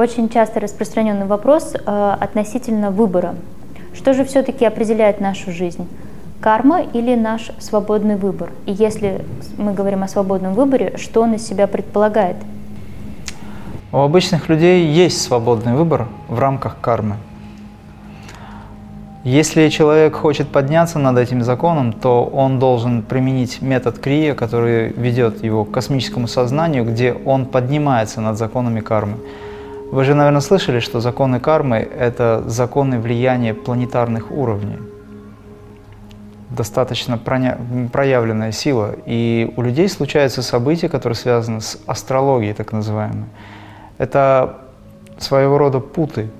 Очень часто распространенный вопрос э, относительно выбора. Что же все-таки определяет нашу жизнь? Карма или наш свободный выбор? И если мы говорим о свободном выборе, что он из себя предполагает? У обычных людей есть свободный выбор в рамках кармы. Если человек хочет подняться над этим законом, то он должен применить метод Крия, который ведет его к космическому сознанию, где он поднимается над законами кармы. Вы же, наверное, слышали, что законы кармы – это законы влияния планетарных уровней. Достаточно проявленная сила. И у людей случаются события, которые связаны с астрологией, так называемой. Это своего рода путы.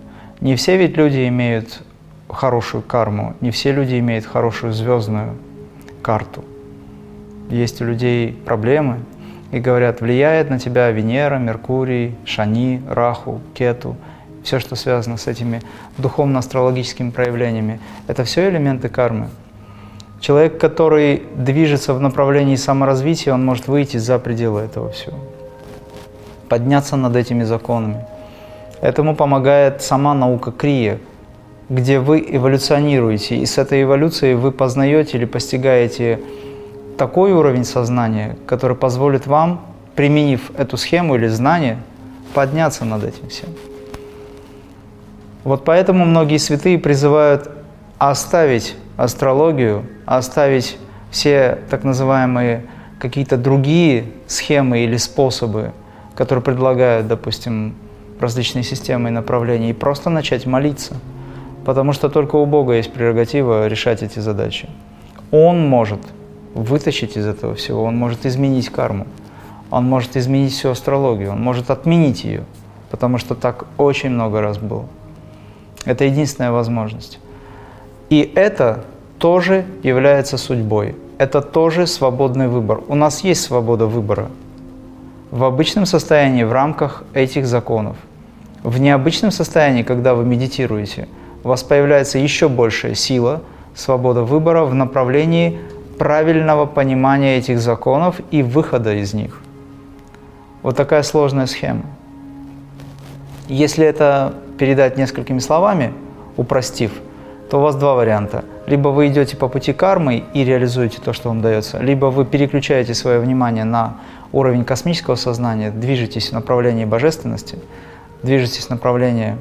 Не все ведь люди имеют хорошую карму. Не все люди имеют хорошую звездную карту. Есть у людей проблемы, и говорят, влияет на тебя Венера, Меркурий, Шани, Раху, Кету, все, что связано с этими духовно-астрологическими проявлениями. Это все элементы кармы. Человек, который движется в направлении саморазвития, он может выйти за пределы этого всего, подняться над этими законами. Этому помогает сама наука Крия, где вы эволюционируете, и с этой эволюцией вы познаете или постигаете такой уровень сознания, который позволит вам, применив эту схему или знание, подняться над этим всем. Вот поэтому многие святые призывают оставить астрологию, оставить все так называемые какие-то другие схемы или способы, которые предлагают, допустим, различные системы и направления, и просто начать молиться – Потому что только у Бога есть прерогатива решать эти задачи. Он может вытащить из этого всего, он может изменить карму, он может изменить всю астрологию, он может отменить ее, потому что так очень много раз было. Это единственная возможность. И это тоже является судьбой. Это тоже свободный выбор. У нас есть свобода выбора в обычном состоянии в рамках этих законов. В необычном состоянии, когда вы медитируете – у вас появляется еще большая сила, свобода выбора в направлении правильного понимания этих законов и выхода из них. Вот такая сложная схема. Если это передать несколькими словами, упростив, то у вас два варианта. Либо вы идете по пути кармы и реализуете то, что вам дается, либо вы переключаете свое внимание на уровень космического сознания, движетесь в направлении божественности, движетесь в направлении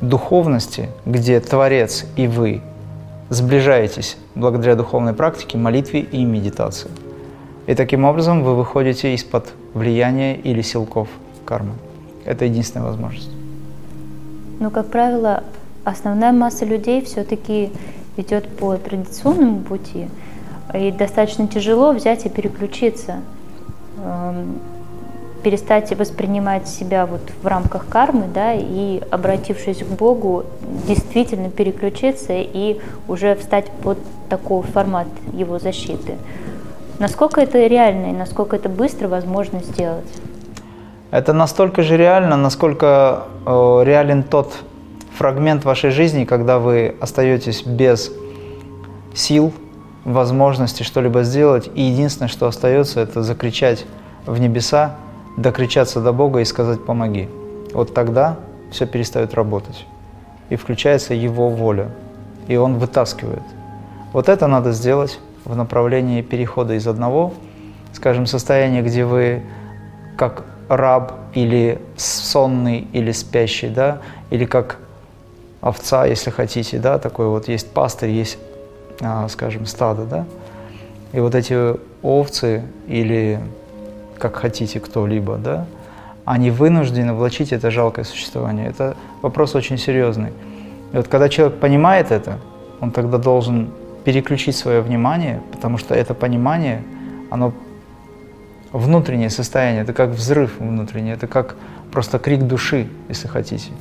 духовности, где Творец и вы сближаетесь благодаря духовной практике, молитве и медитации. И таким образом вы выходите из-под влияния или силков кармы. Это единственная возможность. Но, как правило, основная масса людей все-таки идет по традиционному пути, и достаточно тяжело взять и переключиться эм, перестать воспринимать себя вот в рамках кармы, да, и обратившись к Богу, действительно переключиться и уже встать под такой формат его защиты. Насколько это реально и насколько это быстро возможно сделать? Это настолько же реально, насколько э, реален тот фрагмент вашей жизни, когда вы остаетесь без сил, возможности что-либо сделать, и единственное, что остается, это закричать в небеса докричаться до Бога и сказать «помоги». Вот тогда все перестает работать. И включается Его воля. И Он вытаскивает. Вот это надо сделать в направлении перехода из одного, скажем, состояния, где вы как раб или сонный, или спящий, да, или как овца, если хотите, да, такой вот есть пастырь, есть, а, скажем, стадо, да, и вот эти овцы или как хотите кто-либо, да, они вынуждены влачить это жалкое существование. Это вопрос очень серьезный. И вот когда человек понимает это, он тогда должен переключить свое внимание, потому что это понимание, оно внутреннее состояние, это как взрыв внутренний, это как просто крик души, если хотите.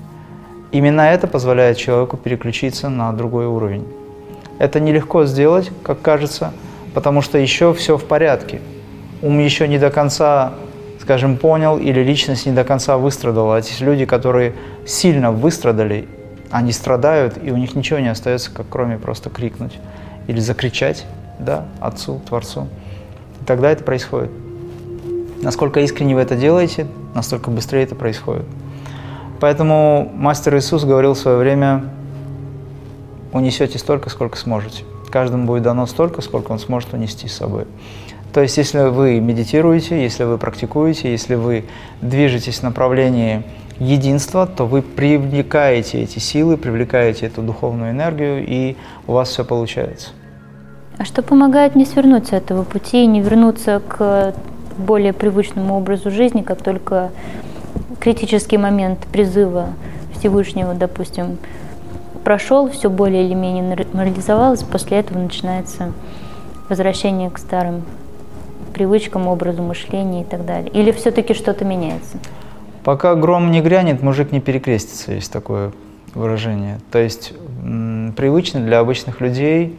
Именно это позволяет человеку переключиться на другой уровень. Это нелегко сделать, как кажется, потому что еще все в порядке – ум еще не до конца, скажем, понял или личность не до конца выстрадала. А эти люди, которые сильно выстрадали, они страдают, и у них ничего не остается, как кроме просто крикнуть или закричать да, Отцу, Творцу. И тогда это происходит. Насколько искренне вы это делаете, настолько быстрее это происходит. Поэтому мастер Иисус говорил в свое время, унесете столько, сколько сможете. Каждому будет дано столько, сколько он сможет унести с собой. То есть, если вы медитируете, если вы практикуете, если вы движетесь в направлении единства, то вы привлекаете эти силы, привлекаете эту духовную энергию, и у вас все получается. А что помогает не свернуть с этого пути, не вернуться к более привычному образу жизни, как только критический момент призыва Всевышнего, допустим, прошел, все более или менее нормализовалось, после этого начинается возвращение к старым привычкам, образу мышления и так далее? Или все-таки что-то меняется? Пока гром не грянет, мужик не перекрестится, есть такое выражение. То есть привычно для обычных людей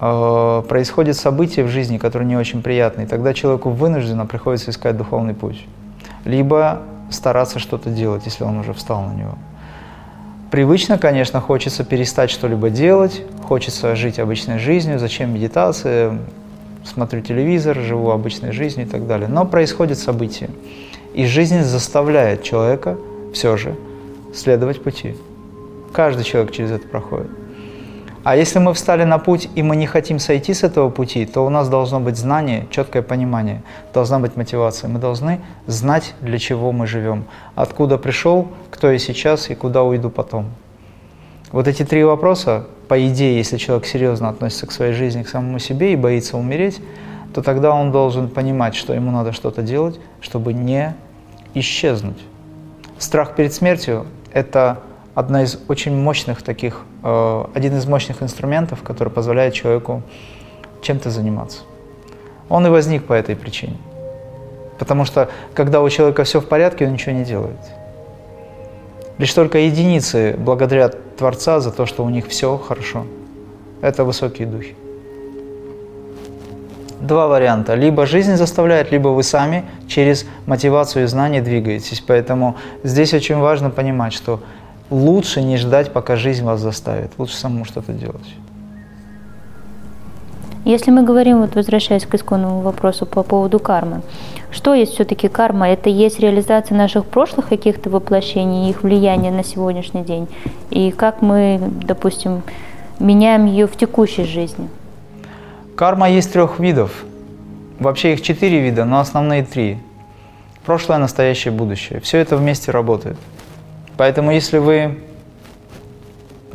э, происходит событие в жизни, которое не очень приятное, и тогда человеку вынужденно приходится искать духовный путь. Либо стараться что-то делать, если он уже встал на него. Привычно, конечно, хочется перестать что-либо делать, хочется жить обычной жизнью, зачем медитация, смотрю телевизор, живу обычной жизнью и так далее. Но происходит событие. И жизнь заставляет человека все же следовать пути. Каждый человек через это проходит. А если мы встали на путь, и мы не хотим сойти с этого пути, то у нас должно быть знание, четкое понимание, должна быть мотивация. Мы должны знать, для чего мы живем, откуда пришел, кто я сейчас и куда уйду потом. Вот эти три вопроса, по идее, если человек серьезно относится к своей жизни, к самому себе и боится умереть, то тогда он должен понимать, что ему надо что-то делать, чтобы не исчезнуть. Страх перед смертью – это одна из очень мощных таких, э, один из мощных инструментов, который позволяет человеку чем-то заниматься. Он и возник по этой причине. Потому что когда у человека все в порядке, он ничего не делает. Лишь только единицы благодарят Творца за то, что у них все хорошо. Это высокие духи. Два варианта. Либо жизнь заставляет, либо вы сами через мотивацию и знания двигаетесь. Поэтому здесь очень важно понимать, что лучше не ждать, пока жизнь вас заставит. Лучше самому что-то делать. Если мы говорим, вот возвращаясь к исконному вопросу по поводу кармы, что есть все-таки карма? Это есть реализация наших прошлых каких-то воплощений, их влияние на сегодняшний день, и как мы, допустим, меняем ее в текущей жизни? Карма есть трех видов. Вообще их четыре вида, но основные три. Прошлое, настоящее, будущее. Все это вместе работает. Поэтому если вы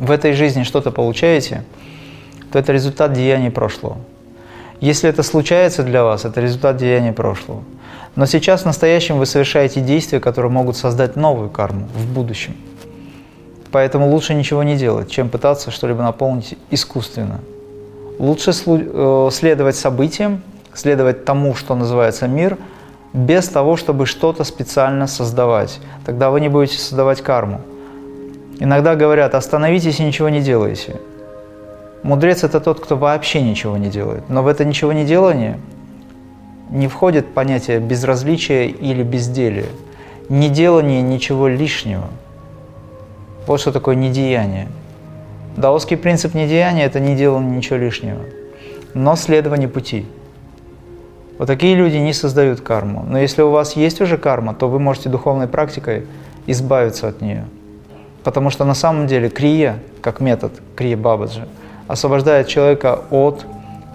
в этой жизни что-то получаете – то это результат деяний прошлого. Если это случается для вас, это результат деяний прошлого. Но сейчас в настоящем вы совершаете действия, которые могут создать новую карму в будущем. Поэтому лучше ничего не делать, чем пытаться что-либо наполнить искусственно. Лучше э, следовать событиям, следовать тому, что называется мир, без того, чтобы что-то специально создавать. Тогда вы не будете создавать карму. Иногда говорят, остановитесь и ничего не делайте. Мудрец – это тот, кто вообще ничего не делает. Но в это ничего не делание не входит понятие безразличия или безделия. Не делание ничего лишнего. Вот что такое недеяние. Даосский принцип недеяния – это не делание ничего лишнего, но следование пути. Вот такие люди не создают карму. Но если у вас есть уже карма, то вы можете духовной практикой избавиться от нее. Потому что на самом деле крия, как метод, крия бабаджи – освобождает человека от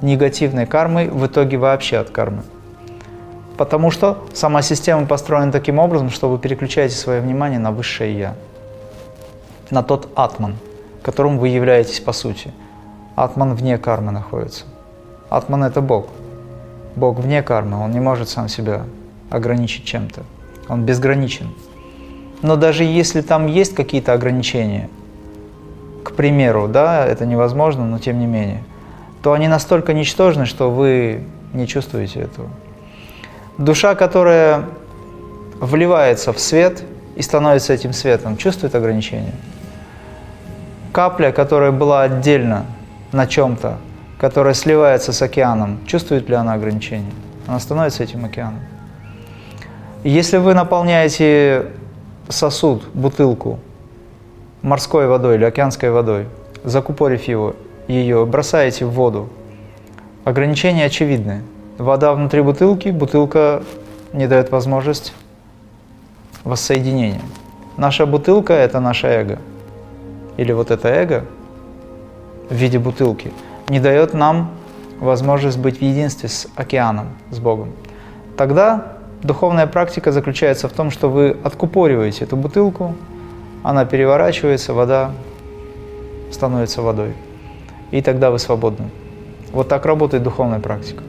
негативной кармы, в итоге вообще от кармы. Потому что сама система построена таким образом, что вы переключаете свое внимание на высшее Я, на тот атман, которым вы являетесь по сути. Атман вне кармы находится. Атман – это Бог. Бог вне кармы, Он не может сам себя ограничить чем-то. Он безграничен. Но даже если там есть какие-то ограничения – к примеру, да, это невозможно, но тем не менее, то они настолько ничтожны, что вы не чувствуете этого. Душа, которая вливается в свет и становится этим светом, чувствует ограничения. Капля, которая была отдельно на чем-то, которая сливается с океаном, чувствует ли она ограничения? Она становится этим океаном. Если вы наполняете сосуд, бутылку морской водой или океанской водой, закупорив его, ее, бросаете в воду, ограничения очевидны. Вода внутри бутылки, бутылка не дает возможность воссоединения. Наша бутылка – это наше эго. Или вот это эго в виде бутылки не дает нам возможность быть в единстве с океаном, с Богом. Тогда духовная практика заключается в том, что вы откупориваете эту бутылку, она переворачивается, вода становится водой. И тогда вы свободны. Вот так работает духовная практика.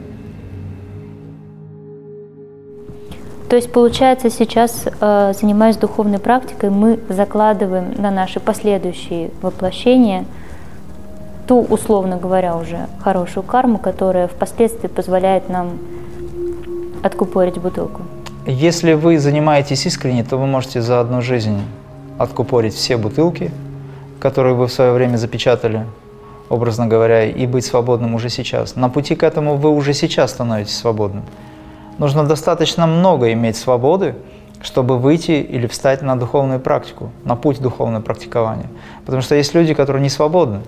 То есть, получается, сейчас, э, занимаясь духовной практикой, мы закладываем на наши последующие воплощения ту, условно говоря, уже хорошую карму, которая впоследствии позволяет нам откупорить бутылку. Если вы занимаетесь искренне, то вы можете за одну жизнь откупорить все бутылки, которые вы в свое время запечатали, образно говоря, и быть свободным уже сейчас. На пути к этому вы уже сейчас становитесь свободным. Нужно достаточно много иметь свободы, чтобы выйти или встать на духовную практику, на путь духовного практикования. Потому что есть люди, которые не свободны.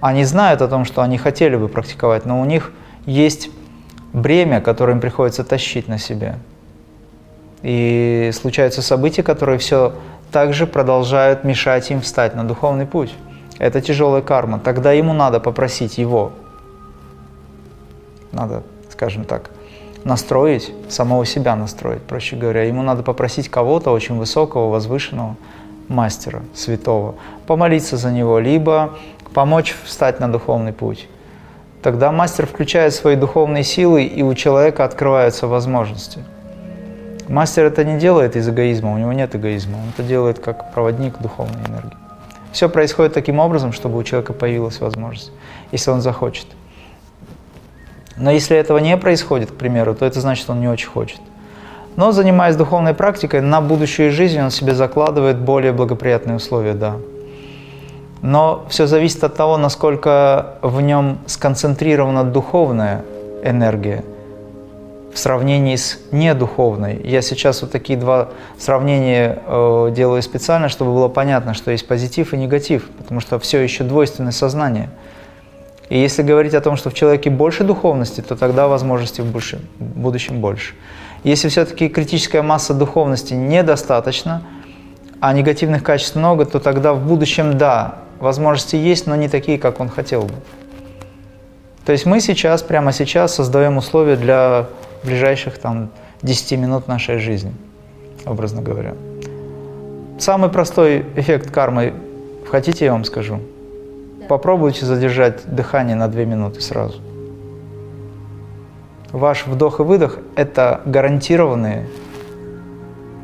Они знают о том, что они хотели бы практиковать, но у них есть бремя, которое им приходится тащить на себе. И случаются события, которые все так же продолжают мешать им встать на духовный путь. Это тяжелая карма. Тогда ему надо попросить его. Надо, скажем так, настроить, самого себя настроить, проще говоря. Ему надо попросить кого-то очень высокого, возвышенного, мастера, святого, помолиться за него, либо помочь встать на духовный путь. Тогда мастер включает свои духовные силы, и у человека открываются возможности. Мастер это не делает из эгоизма, у него нет эгоизма, он это делает как проводник духовной энергии. Все происходит таким образом, чтобы у человека появилась возможность, если он захочет. Но если этого не происходит, к примеру, то это значит, он не очень хочет. Но занимаясь духовной практикой, на будущую жизнь он себе закладывает более благоприятные условия, да. Но все зависит от того, насколько в нем сконцентрирована духовная энергия в сравнении с недуховной. Я сейчас вот такие два сравнения э, делаю специально, чтобы было понятно, что есть позитив и негатив, потому что все еще двойственное сознание – и если говорить о том, что в человеке больше духовности, то тогда возможностей в будущем, в будущем больше. Если все-таки критическая масса духовности недостаточно, а негативных качеств много, то тогда в будущем, да, возможности есть, но не такие, как он хотел бы. То есть мы сейчас, прямо сейчас создаем условия для ближайших там 10 минут нашей жизни, образно говоря. Самый простой эффект кармы, хотите, я вам скажу – Попробуйте задержать дыхание на 2 минуты сразу. Ваш вдох и выдох – это гарантированные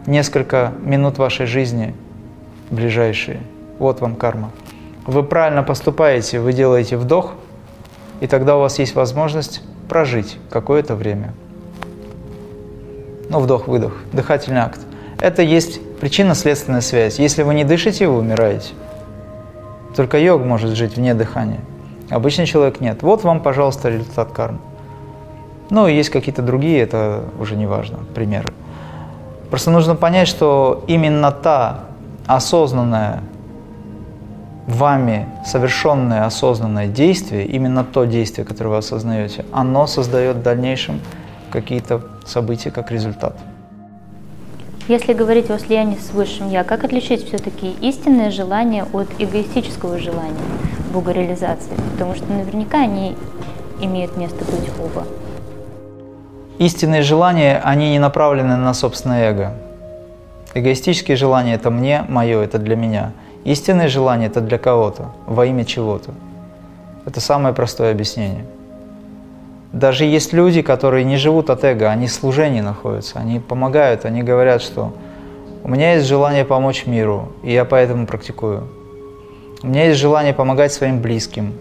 несколько минут вашей жизни ближайшие. Вот вам карма. Вы правильно поступаете, вы делаете вдох, и тогда у вас есть возможность прожить какое-то время. Ну, вдох-выдох, дыхательный акт. Это есть причинно-следственная связь. Если вы не дышите, вы умираете. Только йог может жить вне дыхания. Обычный человек нет. Вот вам, пожалуйста, результат кармы. Ну, и есть какие-то другие, это уже не важно, примеры. Просто нужно понять, что именно та осознанная вами совершенное осознанное действие, именно то действие, которое вы осознаете, оно создает в дальнейшем какие-то события как результат. Если говорить о слиянии с Высшим Я, как отличить все-таки истинное желание от эгоистического желания богореализации? Потому что наверняка они имеют место быть оба. Истинные желания, они не направлены на собственное эго. Эгоистические желания – это мне, мое, это для меня. Истинные желания – это для кого-то, во имя чего-то. Это самое простое объяснение – даже есть люди, которые не живут от эго, они в служении находятся, они помогают, они говорят, что у меня есть желание помочь миру, и я поэтому практикую. У меня есть желание помогать своим близким.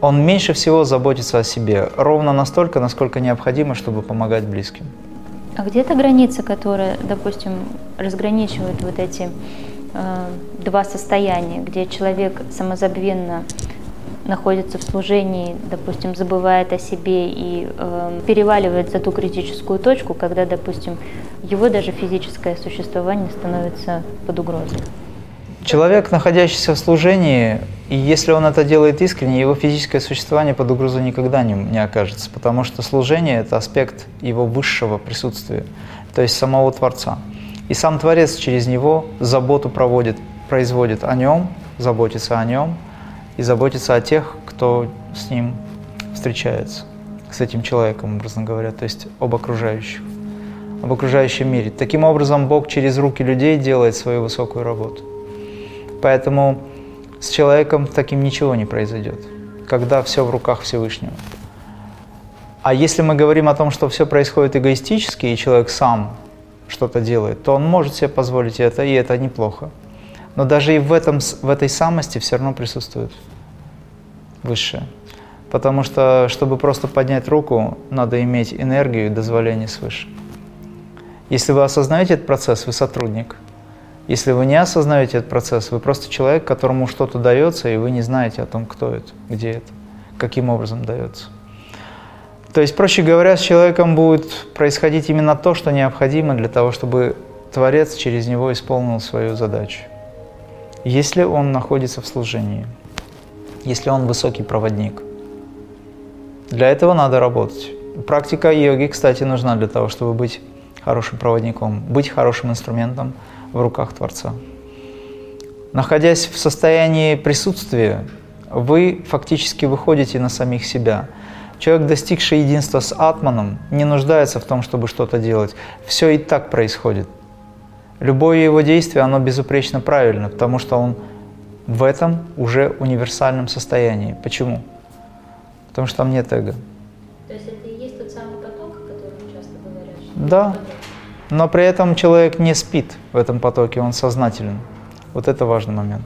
Он меньше всего заботится о себе, ровно настолько, насколько необходимо, чтобы помогать близким. А где то граница, которая, допустим, разграничивает вот эти э, два состояния, где человек самозабвенно находится в служении, допустим, забывает о себе и э, переваливает за ту критическую точку, когда, допустим, его даже физическое существование становится под угрозой. Человек, находящийся в служении, и если он это делает искренне, его физическое существование под угрозой никогда не, не окажется, потому что служение – это аспект его высшего присутствия, то есть самого Творца. И сам Творец через него заботу проводит, производит о нем, заботится о нем и заботится о тех, кто с ним встречается, с этим человеком, образно говоря, то есть об окружающих, об окружающем мире. Таким образом, Бог через руки людей делает свою высокую работу. Поэтому с человеком таким ничего не произойдет, когда все в руках Всевышнего. А если мы говорим о том, что все происходит эгоистически, и человек сам что-то делает, то он может себе позволить это, и это неплохо. Но даже и в, этом, в этой самости все равно присутствует высшее. Потому что, чтобы просто поднять руку, надо иметь энергию и дозволение свыше. Если вы осознаете этот процесс, вы сотрудник. Если вы не осознаете этот процесс, вы просто человек, которому что-то дается, и вы не знаете о том, кто это, где это, каким образом дается. То есть, проще говоря, с человеком будет происходить именно то, что необходимо для того, чтобы Творец через него исполнил свою задачу. Если он находится в служении, если он высокий проводник. Для этого надо работать. Практика йоги, кстати, нужна для того, чтобы быть хорошим проводником, быть хорошим инструментом в руках Творца. Находясь в состоянии присутствия, вы фактически выходите на самих себя – Человек, достигший единства с Атманом, не нуждается в том, чтобы что-то делать. Все и так происходит. Любое его действие, оно безупречно правильно, потому что он в этом уже универсальном состоянии. Почему? Потому что там нет эго. То есть это и есть тот самый поток, о котором часто говорят? Да. Но при этом человек не спит в этом потоке, он сознателен. Вот это важный момент.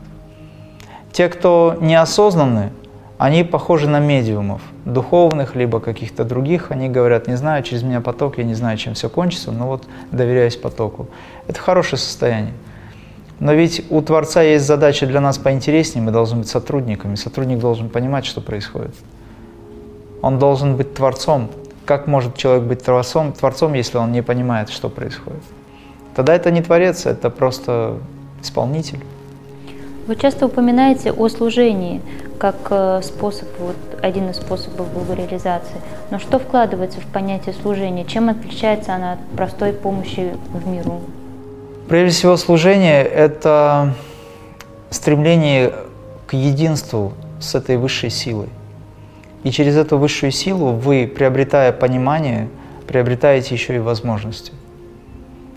Те, кто неосознанны, они похожи на медиумов, духовных, либо каких-то других. Они говорят, не знаю, через меня поток, я не знаю, чем все кончится, но вот доверяюсь потоку. Это хорошее состояние. Но ведь у Творца есть задача для нас поинтереснее, мы должны быть сотрудниками. Сотрудник должен понимать, что происходит. Он должен быть Творцом. Как может человек быть Творцом, творцом если он не понимает, что происходит? Тогда это не Творец, это просто исполнитель. Вы часто упоминаете о служении как э, способ, вот один из способов благореализации. Но что вкладывается в понятие служения? Чем отличается она от простой помощи в миру? Прежде всего, служение – это стремление к единству с этой высшей силой. И через эту высшую силу вы, приобретая понимание, приобретаете еще и возможности.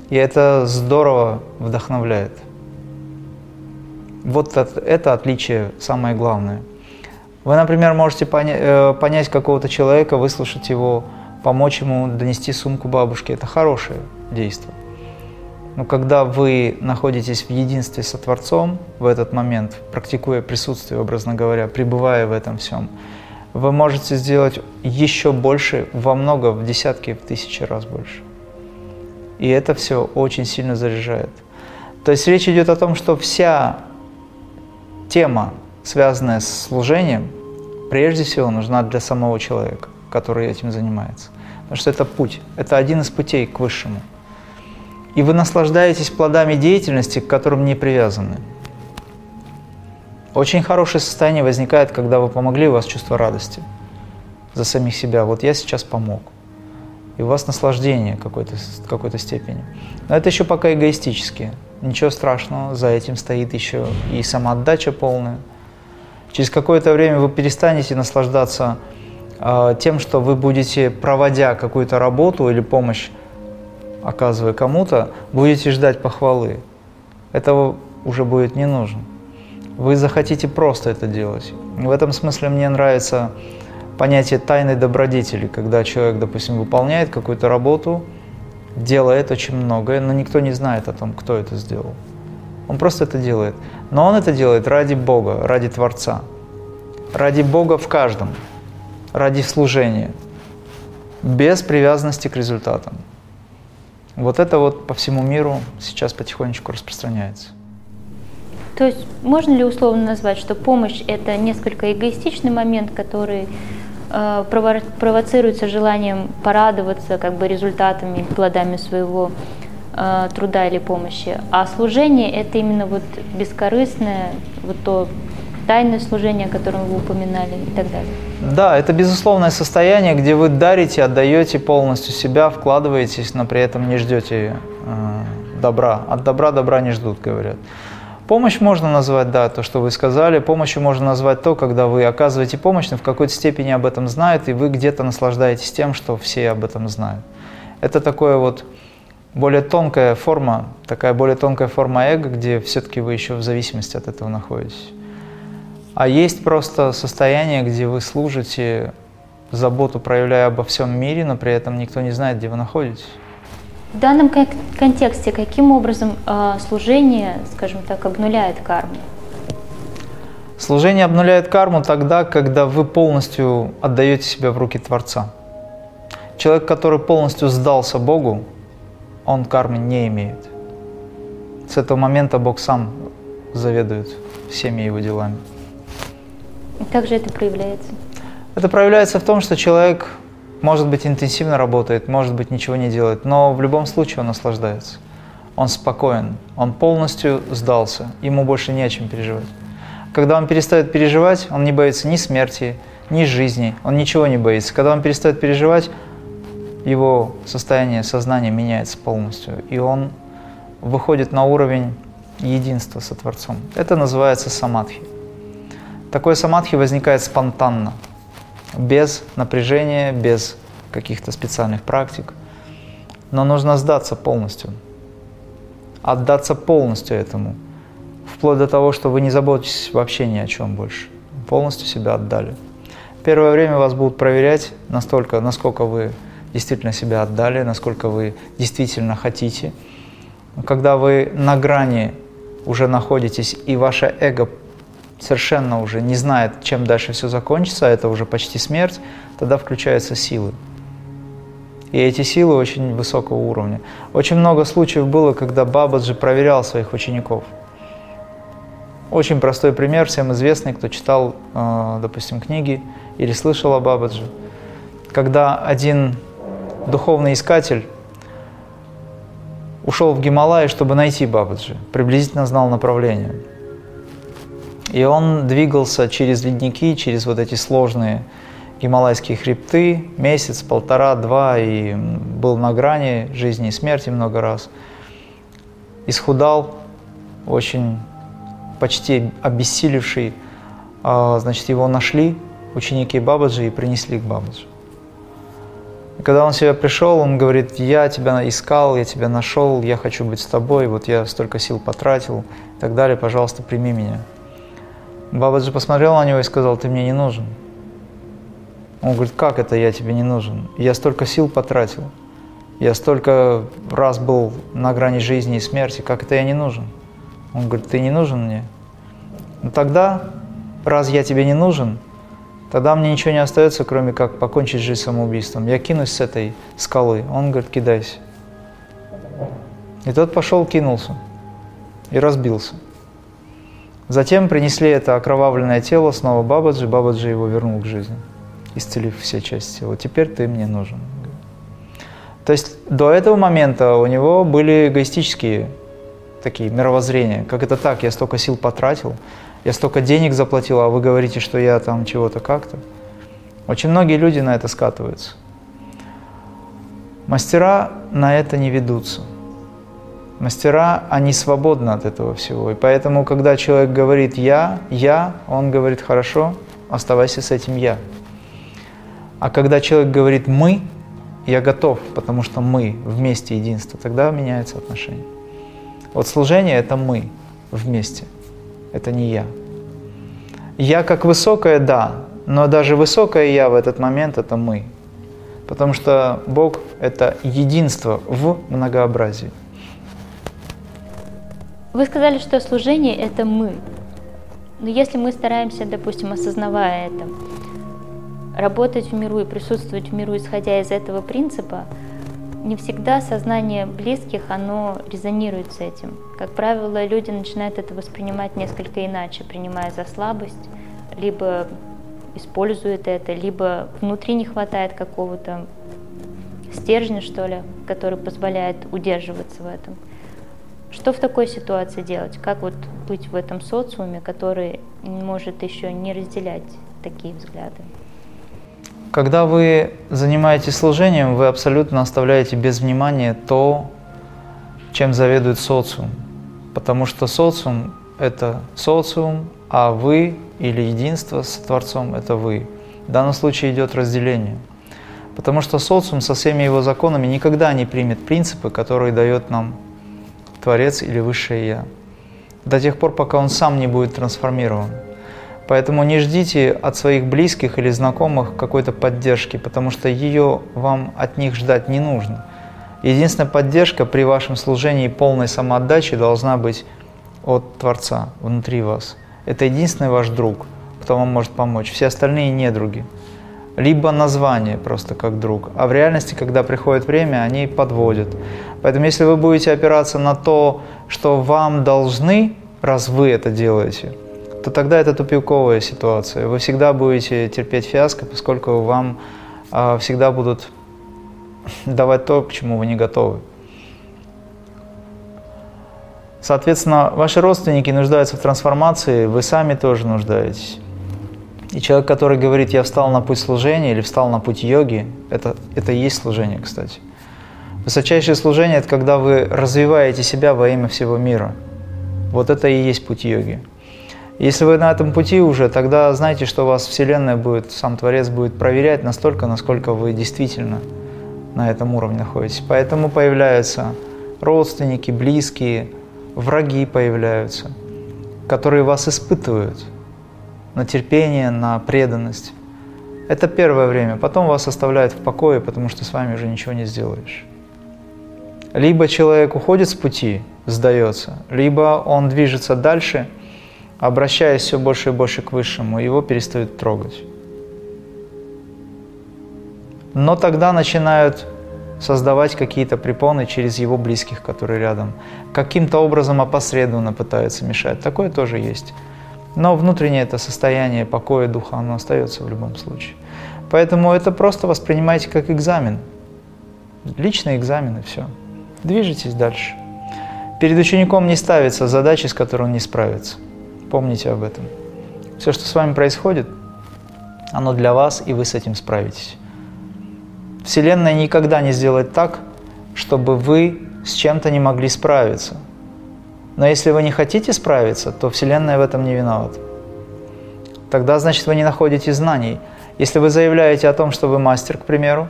И это здорово вдохновляет. Вот это отличие самое главное. Вы, например, можете поня э, понять какого-то человека, выслушать его, помочь ему донести сумку бабушке. Это хорошее действие. Но когда вы находитесь в единстве со Творцом в этот момент, практикуя присутствие, образно говоря, пребывая в этом всем, вы можете сделать еще больше, во много, в десятки, в тысячи раз больше. И это все очень сильно заряжает. То есть речь идет о том, что вся тема, связанная с служением, прежде всего нужна для самого человека, который этим занимается. Потому что это путь, это один из путей к высшему. И вы наслаждаетесь плодами деятельности, к которым не привязаны. Очень хорошее состояние возникает, когда вы помогли, у вас чувство радости за самих себя. Вот я сейчас помог. И у вас наслаждение какой-то какой степени. Но это еще пока эгоистически. Ничего страшного, за этим стоит еще и самоотдача полная. Через какое-то время вы перестанете наслаждаться э, тем, что вы будете, проводя какую-то работу или помощь, оказывая кому-то, будете ждать похвалы. Этого уже будет не нужно. Вы захотите просто это делать. В этом смысле мне нравится понятие тайной добродетели, когда человек, допустим, выполняет какую-то работу – делает очень многое, но никто не знает о том, кто это сделал. Он просто это делает. Но он это делает ради Бога, ради Творца. Ради Бога в каждом. Ради служения. Без привязанности к результатам. Вот это вот по всему миру сейчас потихонечку распространяется. То есть можно ли условно назвать, что помощь – это несколько эгоистичный момент, который провоцируется желанием порадоваться как бы результатами, плодами своего э, труда или помощи. А служение – это именно вот бескорыстное, вот то тайное служение, о котором вы упоминали и так далее. Да, это безусловное состояние, где вы дарите, отдаете полностью себя, вкладываетесь, но при этом не ждете э, добра. От добра добра не ждут, говорят. Помощь можно назвать, да, то, что вы сказали. Помощью можно назвать то, когда вы оказываете помощь, но в какой-то степени об этом знают, и вы где-то наслаждаетесь тем, что все об этом знают. Это такое вот более тонкая форма, такая более тонкая форма эго, где все-таки вы еще в зависимости от этого находитесь. А есть просто состояние, где вы служите, заботу проявляя обо всем мире, но при этом никто не знает, где вы находитесь. В данном контексте каким образом э, служение, скажем так, обнуляет карму? Служение обнуляет карму тогда, когда вы полностью отдаете себя в руки Творца. Человек, который полностью сдался Богу, он кармы не имеет. С этого момента Бог сам заведует всеми его делами. И как же это проявляется? Это проявляется в том, что человек может быть, интенсивно работает, может быть, ничего не делает, но в любом случае он наслаждается. Он спокоен, он полностью сдался, ему больше не о чем переживать. Когда он перестает переживать, он не боится ни смерти, ни жизни, он ничего не боится. Когда он перестает переживать, его состояние сознания меняется полностью, и он выходит на уровень единства со Творцом. Это называется самадхи. Такое самадхи возникает спонтанно – без напряжения, без каких-то специальных практик. Но нужно сдаться полностью, отдаться полностью этому, вплоть до того, что вы не заботитесь вообще ни о чем больше, полностью себя отдали. Первое время вас будут проверять настолько, насколько вы действительно себя отдали, насколько вы действительно хотите. Когда вы на грани уже находитесь, и ваше эго совершенно уже не знает, чем дальше все закончится, а это уже почти смерть, тогда включаются силы. И эти силы очень высокого уровня. Очень много случаев было, когда Бабаджи проверял своих учеников. Очень простой пример, всем известный, кто читал, э, допустим, книги или слышал о Бабаджи. Когда один духовный искатель ушел в Гималай, чтобы найти Бабаджи, приблизительно знал направление – и он двигался через ледники, через вот эти сложные гималайские хребты месяц, полтора, два, и был на грани жизни и смерти много раз. Исхудал, очень почти обессилевший. А, значит, его нашли ученики Бабаджи и принесли к Бабаджи. И когда он себя пришел, он говорит, я тебя искал, я тебя нашел, я хочу быть с тобой, вот я столько сил потратил и так далее, пожалуйста, прими меня. Бабаджи посмотрел на него и сказал, ты мне не нужен. Он говорит, как это я тебе не нужен? Я столько сил потратил. Я столько раз был на грани жизни и смерти. Как это я не нужен? Он говорит, ты не нужен мне. Ну тогда, раз я тебе не нужен, тогда мне ничего не остается, кроме как покончить жизнь самоубийством. Я кинусь с этой скалы. Он говорит, кидайся. И тот пошел, кинулся и разбился. Затем принесли это окровавленное тело снова Бабаджи, Бабаджи его вернул к жизни, исцелив все части тела. Теперь ты мне нужен. То есть до этого момента у него были эгоистические такие мировоззрения. Как это так? Я столько сил потратил, я столько денег заплатил, а вы говорите, что я там чего-то как-то. Очень многие люди на это скатываются. Мастера на это не ведутся. Мастера, они свободны от этого всего. И поэтому, когда человек говорит «я», «я», он говорит «хорошо, оставайся с этим «я». А когда человек говорит «мы», «я готов», потому что мы вместе единство, тогда меняется отношение. Вот служение – это мы вместе, это не я. Я как высокое – да, но даже высокое «я» в этот момент – это мы. Потому что Бог – это единство в многообразии. Вы сказали, что служение – это мы. Но если мы стараемся, допустим, осознавая это, работать в миру и присутствовать в миру, исходя из этого принципа, не всегда сознание близких, оно резонирует с этим. Как правило, люди начинают это воспринимать несколько иначе, принимая за слабость, либо используют это, либо внутри не хватает какого-то стержня, что ли, который позволяет удерживаться в этом. Что в такой ситуации делать? Как вот быть в этом социуме, который может еще не разделять такие взгляды? Когда вы занимаетесь служением, вы абсолютно оставляете без внимания то, чем заведует социум. Потому что социум – это социум, а вы или единство с Творцом – это вы. В данном случае идет разделение. Потому что социум со всеми его законами никогда не примет принципы, которые дает нам Творец или Высшее Я. До тех пор, пока он сам не будет трансформирован. Поэтому не ждите от своих близких или знакомых какой-то поддержки, потому что ее вам от них ждать не нужно. Единственная поддержка при вашем служении полной самоотдачи должна быть от Творца внутри вас. Это единственный ваш друг, кто вам может помочь. Все остальные недруги. Либо название просто как друг. А в реальности, когда приходит время, они подводят. Поэтому если вы будете опираться на то, что вам должны, раз вы это делаете – то тогда это тупиковая ситуация. Вы всегда будете терпеть фиаско, поскольку вам э, всегда будут давать то, к чему вы не готовы. Соответственно, ваши родственники нуждаются в трансформации, вы сами тоже нуждаетесь. И человек, который говорит, я встал на путь служения или встал на путь йоги, это, это и есть служение, кстати. Высочайшее служение – это когда вы развиваете себя во имя всего мира. Вот это и есть путь йоги. Если вы на этом пути уже, тогда знайте, что вас Вселенная будет, сам Творец будет проверять настолько, насколько вы действительно на этом уровне находитесь. Поэтому появляются родственники, близкие, враги появляются, которые вас испытывают на терпение, на преданность. Это первое время. Потом вас оставляют в покое, потому что с вами уже ничего не сделаешь. Либо человек уходит с пути, сдается, либо он движется дальше – обращаясь все больше и больше к Высшему, его перестают трогать. Но тогда начинают создавать какие-то препоны через его близких, которые рядом. Каким-то образом опосредованно пытаются мешать. Такое тоже есть. Но внутреннее это состояние покоя духа, оно остается в любом случае. Поэтому это просто воспринимайте как экзамен. Личный экзамен и все. Движитесь дальше. Перед учеником не ставится задачи, с которой он не справится. Помните об этом. Все, что с вами происходит, оно для вас, и вы с этим справитесь. Вселенная никогда не сделает так, чтобы вы с чем-то не могли справиться. Но если вы не хотите справиться, то Вселенная в этом не виновата. Тогда, значит, вы не находите знаний. Если вы заявляете о том, что вы мастер, к примеру,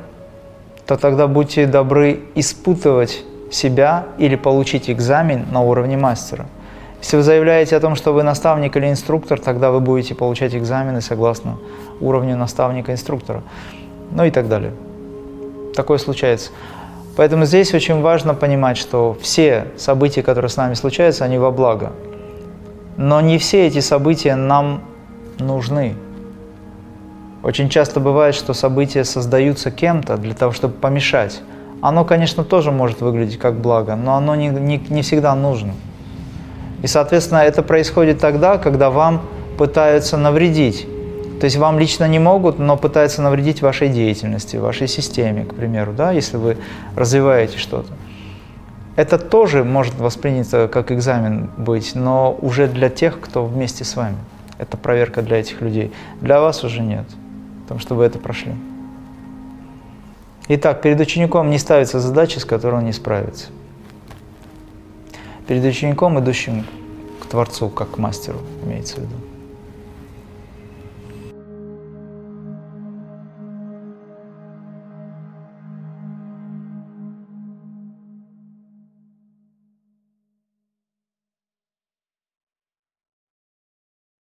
то тогда будьте добры испытывать себя или получить экзамен на уровне мастера – если вы заявляете о том, что вы наставник или инструктор, тогда вы будете получать экзамены согласно уровню наставника-инструктора. Ну и так далее. Такое случается. Поэтому здесь очень важно понимать, что все события, которые с нами случаются, они во благо. Но не все эти события нам нужны. Очень часто бывает, что события создаются кем-то для того, чтобы помешать. Оно, конечно, тоже может выглядеть как благо, но оно не, не, не всегда нужно. И, соответственно, это происходит тогда, когда вам пытаются навредить. То есть вам лично не могут, но пытаются навредить вашей деятельности, вашей системе, к примеру, да, если вы развиваете что-то. Это тоже может воспринято как экзамен быть, но уже для тех, кто вместе с вами. Это проверка для этих людей. Для вас уже нет, потому что вы это прошли. Итак, перед учеником не ставится задача, с которой он не справится перед учеником, идущим к Творцу, как к мастеру, имеется в виду.